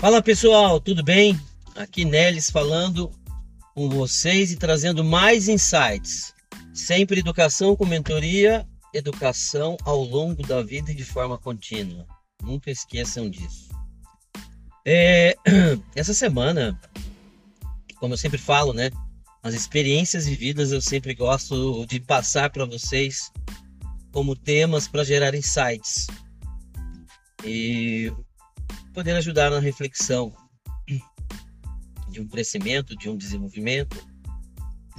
Fala pessoal, tudo bem? Aqui Nelis falando com vocês e trazendo mais insights. Sempre educação com mentoria, educação ao longo da vida e de forma contínua. Nunca esqueçam disso. É, essa semana, como eu sempre falo, né? As experiências vividas eu sempre gosto de passar para vocês como temas para gerar insights. E poder ajudar na reflexão de um crescimento, de um desenvolvimento,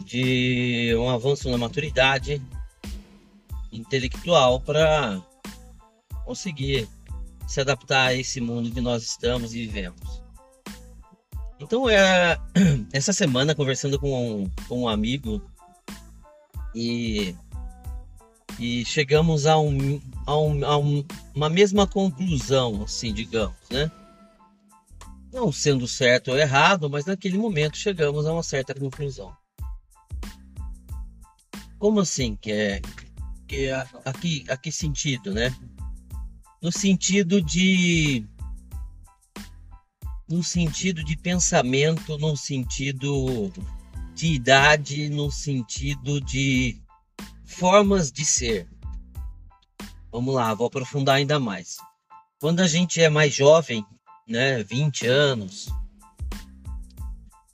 de um avanço na maturidade intelectual para conseguir se adaptar a esse mundo que nós estamos e vivemos. Então, é, essa semana, conversando com, com um amigo, e, e chegamos a um, a, um, a um, uma mesma conclusão, assim, digamos, né? Não sendo certo ou errado, mas naquele momento chegamos a uma certa conclusão. Como assim? Que é, que é aqui, a que sentido, né? No sentido de no sentido de pensamento, no sentido de idade, no sentido de formas de ser. Vamos lá, vou aprofundar ainda mais. Quando a gente é mais jovem, né, 20 anos,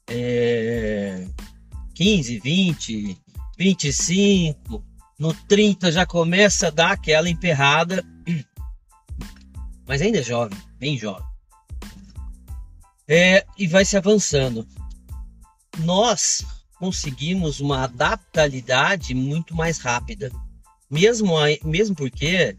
é, 15, 20, 25, no 30 já começa a dar aquela emperrada, mas ainda é jovem, bem jovem. É, e vai se avançando. Nós conseguimos uma adaptabilidade muito mais rápida mesmo, mesmo porque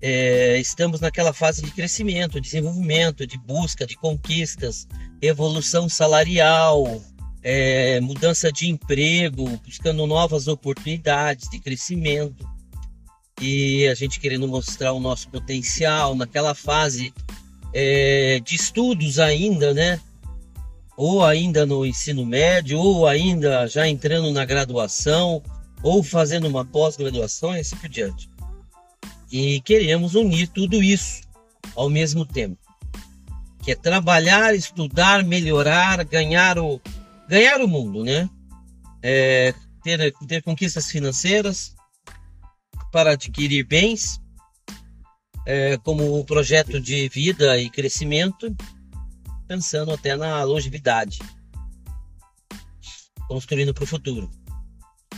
é, estamos naquela fase de crescimento, desenvolvimento, de busca de conquistas, evolução salarial, é, mudança de emprego, buscando novas oportunidades de crescimento e a gente querendo mostrar o nosso potencial naquela fase é, de estudos ainda, né? Ou ainda no ensino médio, ou ainda já entrando na graduação, ou fazendo uma pós-graduação e assim por diante. E queremos unir tudo isso ao mesmo tempo, que é trabalhar, estudar, melhorar, ganhar o ganhar o mundo, né? É, ter, ter conquistas financeiras para adquirir bens, é, como o projeto de vida e crescimento, pensando até na longevidade, construindo para o futuro.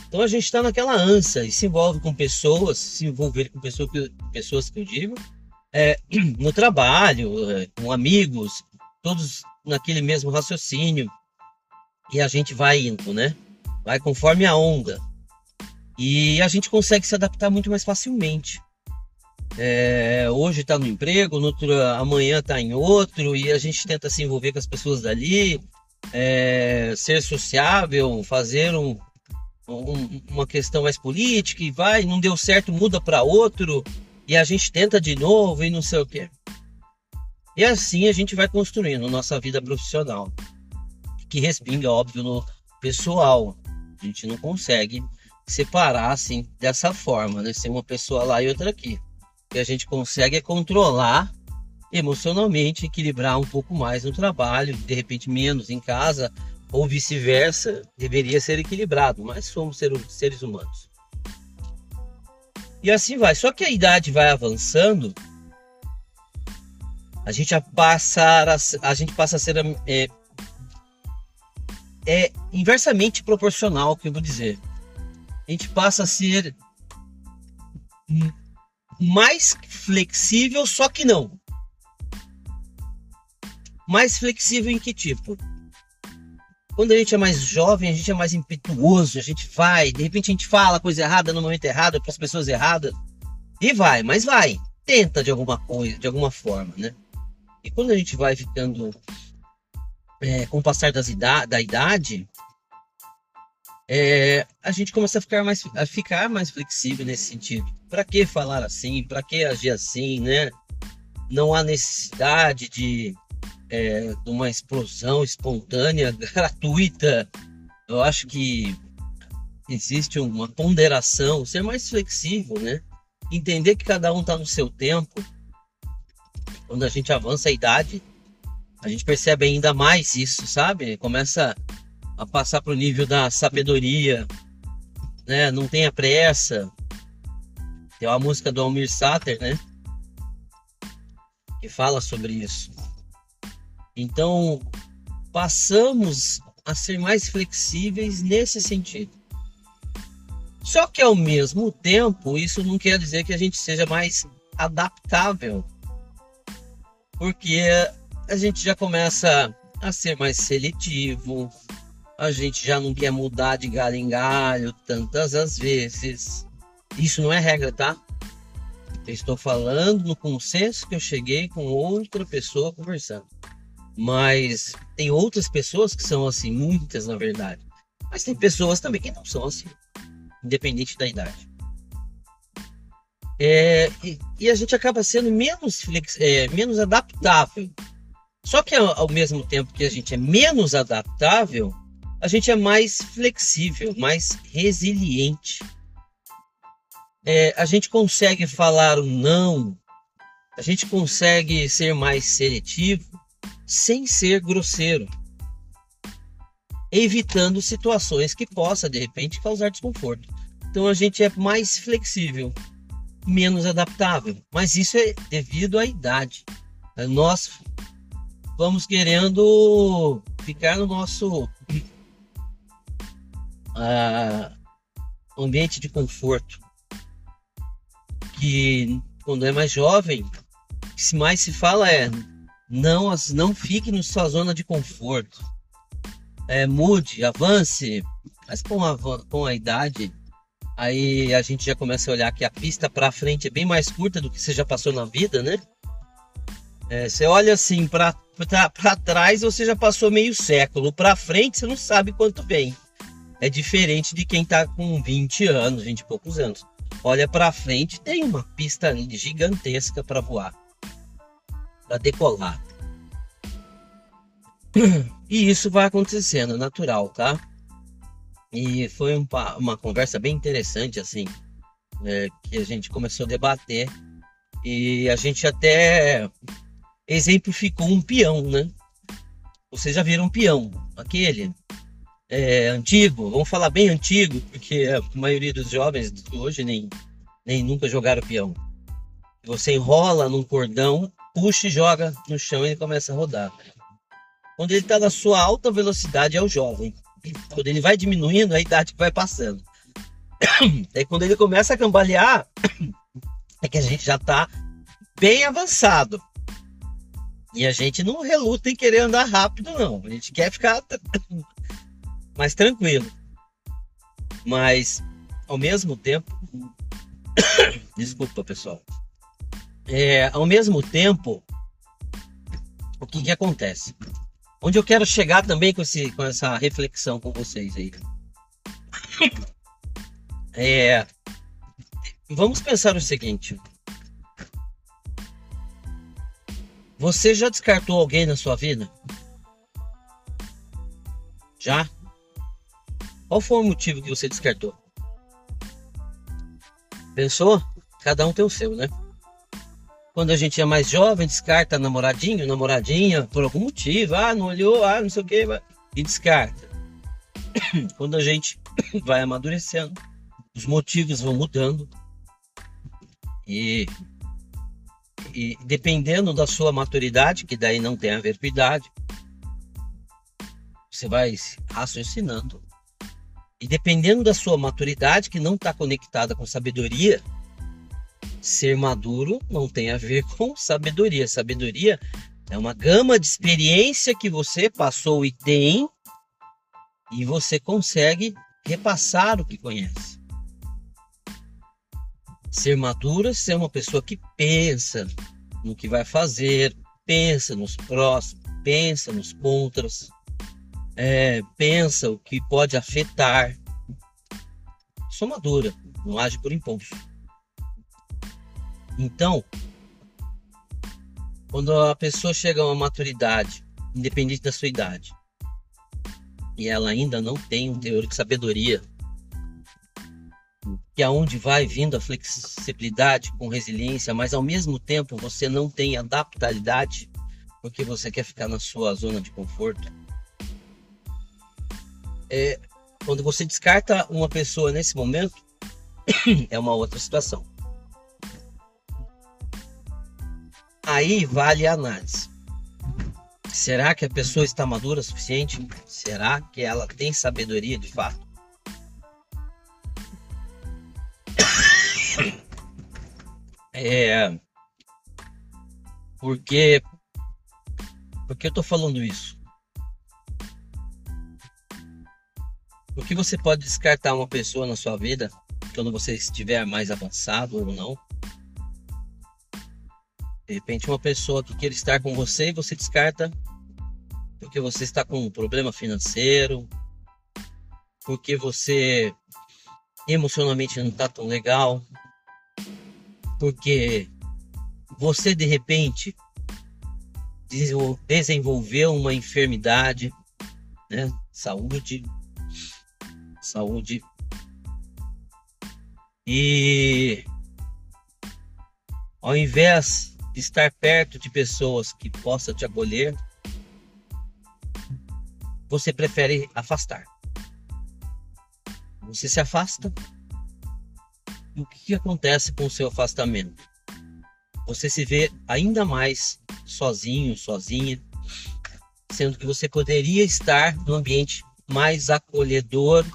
Então a gente está naquela ânsia e se envolve com pessoas, se envolver com pessoas, pessoas que eu digo, é, no trabalho, é, com amigos, todos naquele mesmo raciocínio. E a gente vai indo, né? Vai conforme a onda. E a gente consegue se adaptar muito mais facilmente. É, hoje está no emprego, no outro, amanhã está em outro, e a gente tenta se envolver com as pessoas dali, é, ser sociável, fazer um, um, uma questão mais política e vai, não deu certo, muda para outro e a gente tenta de novo e não sei o quê. E assim a gente vai construindo nossa vida profissional, que respinga, óbvio, no pessoal. A gente não consegue separar assim dessa forma, né? Ser uma pessoa lá e outra aqui. O que a gente consegue é controlar emocionalmente, equilibrar um pouco mais no trabalho, de repente menos em casa, ou vice-versa, deveria ser equilibrado, mas somos seres humanos. E assim vai. Só que a idade vai avançando, a gente passa a, a gente passa a ser é, é inversamente proporcional, que eu vou dizer. A gente passa a ser mais flexível, só que não. Mais flexível em que tipo? Quando a gente é mais jovem, a gente é mais impetuoso, a gente vai, de repente a gente fala coisa errada no momento errado para as pessoas erradas e vai, mas vai, tenta de alguma coisa, de alguma forma, né? E quando a gente vai ficando é, com o passar das da idade, é, a gente começa a ficar mais, a ficar mais flexível nesse sentido. Para que falar assim? Para que agir assim, né? Não há necessidade de é, de uma explosão espontânea, gratuita. Eu acho que existe uma ponderação, ser mais flexível, né? Entender que cada um está no seu tempo. Quando a gente avança a idade, a gente percebe ainda mais isso, sabe? Começa a passar para o nível da sabedoria, né? Não tenha pressa. Tem uma música do Almir Sater, né? Que fala sobre isso. Então, passamos a ser mais flexíveis nesse sentido. Só que ao mesmo tempo, isso não quer dizer que a gente seja mais adaptável. Porque a gente já começa a ser mais seletivo, a gente já não quer mudar de galho em galho tantas as vezes. Isso não é regra, tá? Eu estou falando no consenso que eu cheguei com outra pessoa conversando. Mas tem outras pessoas que são assim, muitas na verdade. Mas tem pessoas também que não são assim independente da idade. É, e, e, a gente acaba sendo menos, flex, é, menos adaptável. Só que ao, mesmo tempo que a gente é menos adaptável, a gente é mais flexível, mais resiliente. É, a gente consegue falar um não, a gente consegue ser mais seletivo sem ser grosseiro evitando situações que possa de repente causar desconforto. Então a gente é mais flexível, menos adaptável, mas isso é devido à idade. Nós vamos querendo ficar no nosso uh, ambiente de conforto, que quando é mais jovem, que mais se fala é não, não fique na sua zona de conforto é, mude, avance, mas com a, com a idade, aí a gente já começa a olhar que a pista para frente é bem mais curta do que você já passou na vida, né? É, você olha assim para trás, você já passou meio século, para frente você não sabe quanto vem. É diferente de quem está com 20 anos, 20 e poucos anos. Olha para frente, tem uma pista gigantesca para voar, para decolar. E isso vai acontecendo, natural, tá? E foi um, uma conversa bem interessante, assim, é, que a gente começou a debater. E a gente até exemplificou um peão, né? Vocês já viram um peão, aquele é, antigo, vamos falar bem antigo, porque a maioria dos jovens hoje nem, nem nunca jogaram peão. Você enrola num cordão, puxa e joga no chão e ele começa a rodar. Quando ele está na sua alta velocidade, é o jovem. Quando ele vai diminuindo, é a idade que vai passando. É quando ele começa a cambalear, é que a gente já está bem avançado. E a gente não reluta em querer andar rápido, não. A gente quer ficar mais tranquilo. Mas, ao mesmo tempo. Desculpa, pessoal. É, ao mesmo tempo, o que, que acontece? Onde eu quero chegar também com, esse, com essa reflexão com vocês aí. É, vamos pensar o seguinte. Você já descartou alguém na sua vida? Já? Qual foi o motivo que você descartou? Pensou? Cada um tem o seu, né? Quando a gente é mais jovem, descarta namoradinho, namoradinha, por algum motivo. Ah, não olhou, ah, não sei o que, e descarta. Quando a gente vai amadurecendo, os motivos vão mudando. E, e dependendo da sua maturidade, que daí não tem a ver com idade, você vai raciocinando. E dependendo da sua maturidade, que não está conectada com sabedoria, Ser maduro não tem a ver com sabedoria. Sabedoria é uma gama de experiência que você passou e tem e você consegue repassar o que conhece. Ser maduro é ser uma pessoa que pensa no que vai fazer, pensa nos próximos, pensa nos contras, é, pensa o que pode afetar. Sou madura, não age por impulso. Então, Quando a pessoa chega a uma maturidade, independente da sua idade, e ela ainda não tem um teor de sabedoria, que aonde vai vindo a flexibilidade com resiliência, mas ao mesmo tempo você não tem adaptabilidade, porque você quer ficar na sua zona de conforto. É, quando você descarta uma pessoa nesse momento, é uma outra situação. Aí vale a análise. Será que a pessoa está madura o suficiente? Será que ela tem sabedoria de fato? É. Porque. Por que eu tô falando isso? Porque você pode descartar uma pessoa na sua vida quando você estiver mais avançado ou não. De repente, uma pessoa que quer estar com você, você descarta porque você está com um problema financeiro, porque você emocionalmente não está tão legal, porque você de repente desenvolveu uma enfermidade, né? Saúde, saúde e ao invés estar perto de pessoas que possam te acolher, você prefere afastar. Você se afasta. E o que acontece com o seu afastamento? Você se vê ainda mais sozinho, sozinha, sendo que você poderia estar no ambiente mais acolhedor,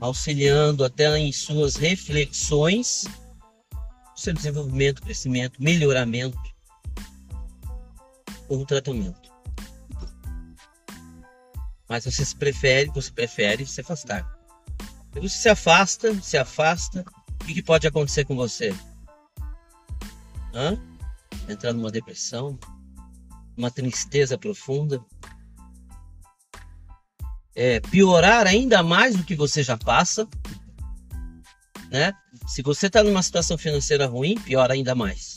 auxiliando até em suas reflexões seu desenvolvimento, crescimento, melhoramento ou tratamento. Mas você se prefere, você prefere se afastar. Você se afasta, se afasta, o que, que pode acontecer com você? Hã? Entrar numa depressão, uma tristeza profunda, é, piorar ainda mais do que você já passa, né? Se você está numa situação financeira ruim, pior ainda mais.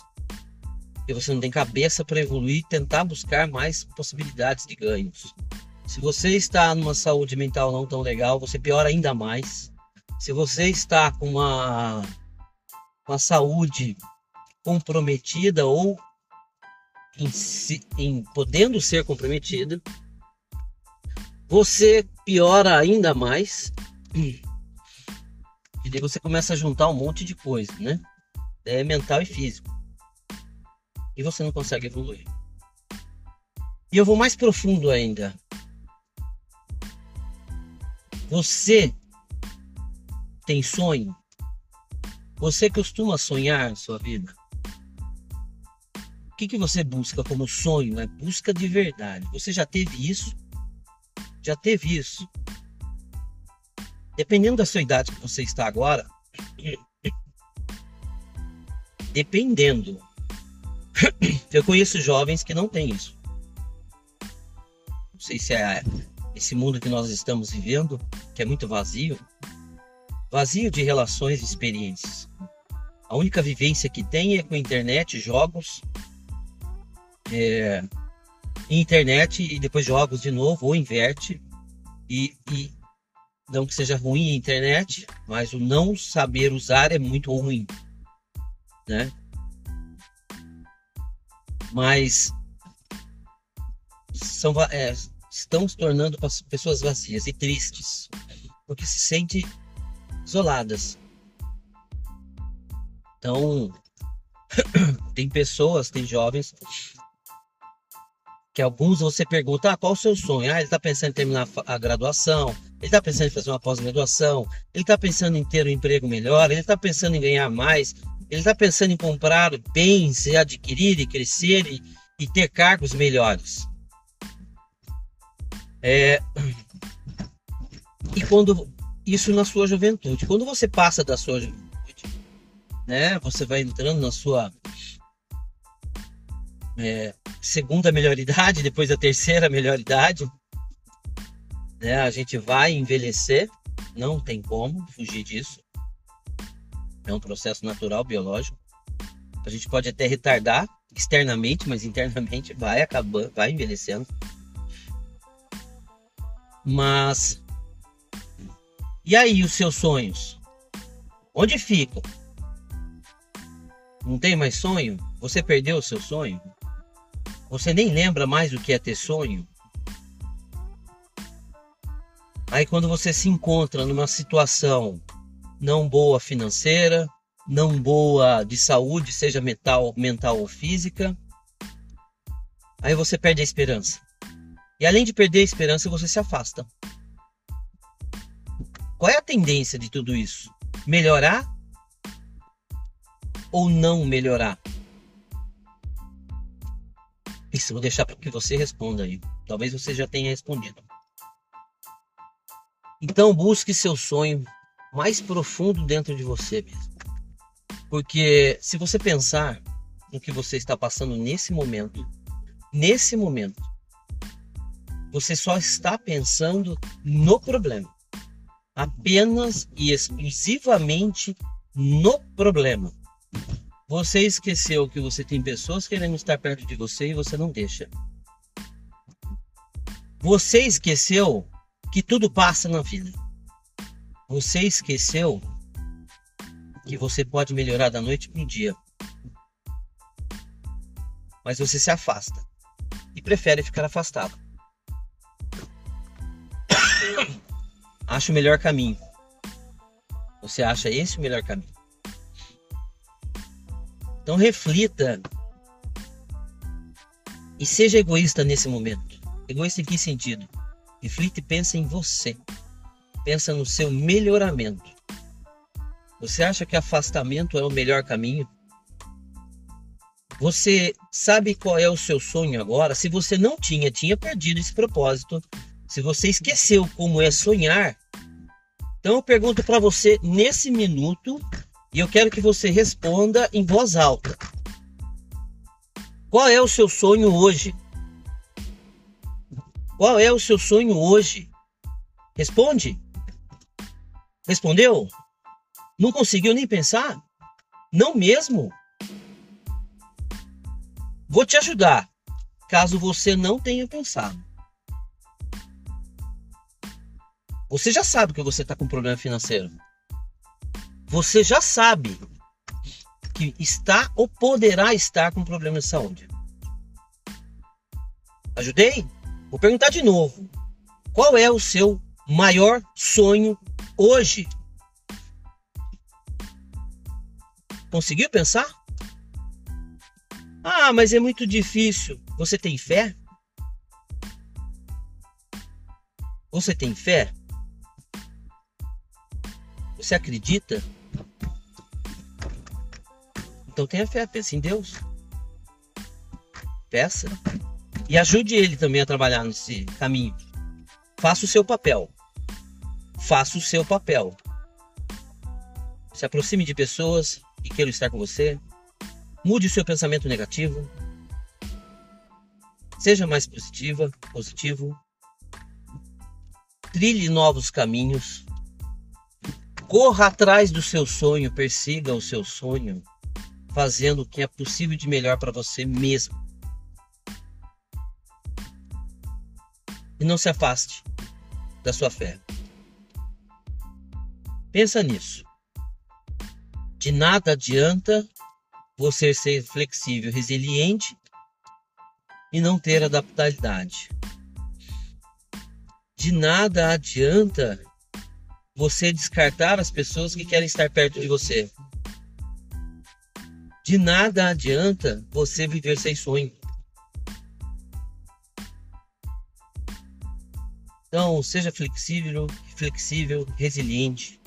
Porque você não tem cabeça para evoluir e tentar buscar mais possibilidades de ganhos. Se você está numa saúde mental não tão legal, você piora ainda mais. Se você está com uma, uma saúde comprometida ou em, em podendo ser comprometida, você piora ainda mais e daí você começa a juntar um monte de coisa, né? É mental e físico. E você não consegue evoluir. E eu vou mais profundo ainda. Você tem sonho? Você costuma sonhar na sua vida? O que, que você busca como sonho? É busca de verdade. Você já teve isso? Já teve isso? Dependendo da sua idade que você está agora, dependendo, eu conheço jovens que não têm isso. Não sei se é esse mundo que nós estamos vivendo, que é muito vazio, vazio de relações e experiências. A única vivência que tem é com internet, jogos, é, internet e depois jogos de novo, ou inverte. E, e não que seja ruim a internet, mas o não saber usar é muito ruim, né? Mas são, é, estão se tornando pessoas vazias e tristes, porque se sentem isoladas. Então, tem pessoas, tem jovens que alguns você pergunta, ah, qual o seu sonho? Ah, ele está pensando em terminar a graduação, ele está pensando em fazer uma pós-graduação, ele está pensando em ter um emprego melhor, ele está pensando em ganhar mais, ele está pensando em comprar bens e adquirir e crescer e, e ter cargos melhores. É... E quando isso na sua juventude, quando você passa da sua juventude, né, você vai entrando na sua é, segunda melhor idade, depois a terceira melhor idade. Né? A gente vai envelhecer, não tem como fugir disso. É um processo natural, biológico. A gente pode até retardar externamente, mas internamente vai acabando, vai envelhecendo. Mas e aí os seus sonhos? Onde ficam? Não tem mais sonho? Você perdeu o seu sonho? Você nem lembra mais o que é ter sonho? Aí quando você se encontra numa situação não boa financeira, não boa de saúde, seja mental, mental ou física, aí você perde a esperança. E além de perder a esperança, você se afasta. Qual é a tendência de tudo isso? Melhorar ou não melhorar? Isso, vou deixar para que você responda aí. Talvez você já tenha respondido. Então busque seu sonho mais profundo dentro de você mesmo. Porque se você pensar no que você está passando nesse momento, nesse momento, você só está pensando no problema apenas e exclusivamente no problema. Você esqueceu que você tem pessoas querendo estar perto de você e você não deixa. Você esqueceu que tudo passa na vida. Você esqueceu que você pode melhorar da noite para o dia. Mas você se afasta e prefere ficar afastado. acha o melhor caminho. Você acha esse o melhor caminho. Então reflita e seja egoísta nesse momento. Egoísta em que sentido? Reflita e pensa em você. Pensa no seu melhoramento. Você acha que afastamento é o melhor caminho? Você sabe qual é o seu sonho agora? Se você não tinha, tinha perdido esse propósito. Se você esqueceu como é sonhar, então eu pergunto para você nesse minuto e eu quero que você responda em voz alta. Qual é o seu sonho hoje? Qual é o seu sonho hoje? Responde. Respondeu? Não conseguiu nem pensar? Não mesmo? Vou te ajudar, caso você não tenha pensado. Você já sabe que você está com problema financeiro. Você já sabe que está ou poderá estar com problema de saúde. Ajudei? Vou perguntar de novo. Qual é o seu maior sonho hoje? Conseguiu pensar? Ah, mas é muito difícil. Você tem fé? Você tem fé? Você acredita? Então tenha fé, pense em Deus. Peça. E ajude ele também a trabalhar nesse caminho. Faça o seu papel. Faça o seu papel. Se aproxime de pessoas que queiram estar com você. Mude o seu pensamento negativo. Seja mais positiva, positivo. Trilhe novos caminhos. Corra atrás do seu sonho, persiga o seu sonho, fazendo o que é possível de melhor para você mesmo. E não se afaste da sua fé. Pensa nisso. De nada adianta você ser flexível, resiliente e não ter adaptabilidade. De nada adianta você descartar as pessoas que querem estar perto de você. De nada adianta você viver sem sonho. Então, seja flexível, flexível, resiliente.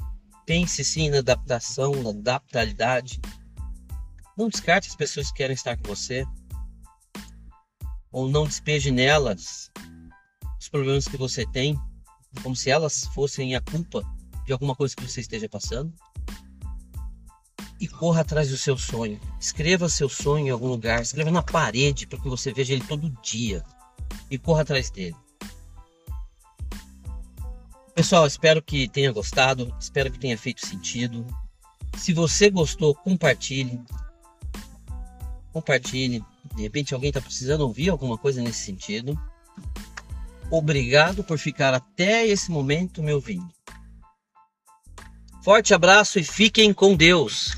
Pense sim na adaptação, na adaptabilidade. Não descarte as pessoas que querem estar com você. Ou não despeje nelas os problemas que você tem, como se elas fossem a culpa de alguma coisa que você esteja passando e corra atrás do seu sonho. Escreva seu sonho em algum lugar, escreva na parede para que você veja ele todo dia e corra atrás dele. Pessoal, espero que tenha gostado, espero que tenha feito sentido. Se você gostou, compartilhe. Compartilhe, De repente alguém está precisando ouvir alguma coisa nesse sentido. Obrigado por ficar até esse momento me ouvindo. Forte abraço e fiquem com Deus.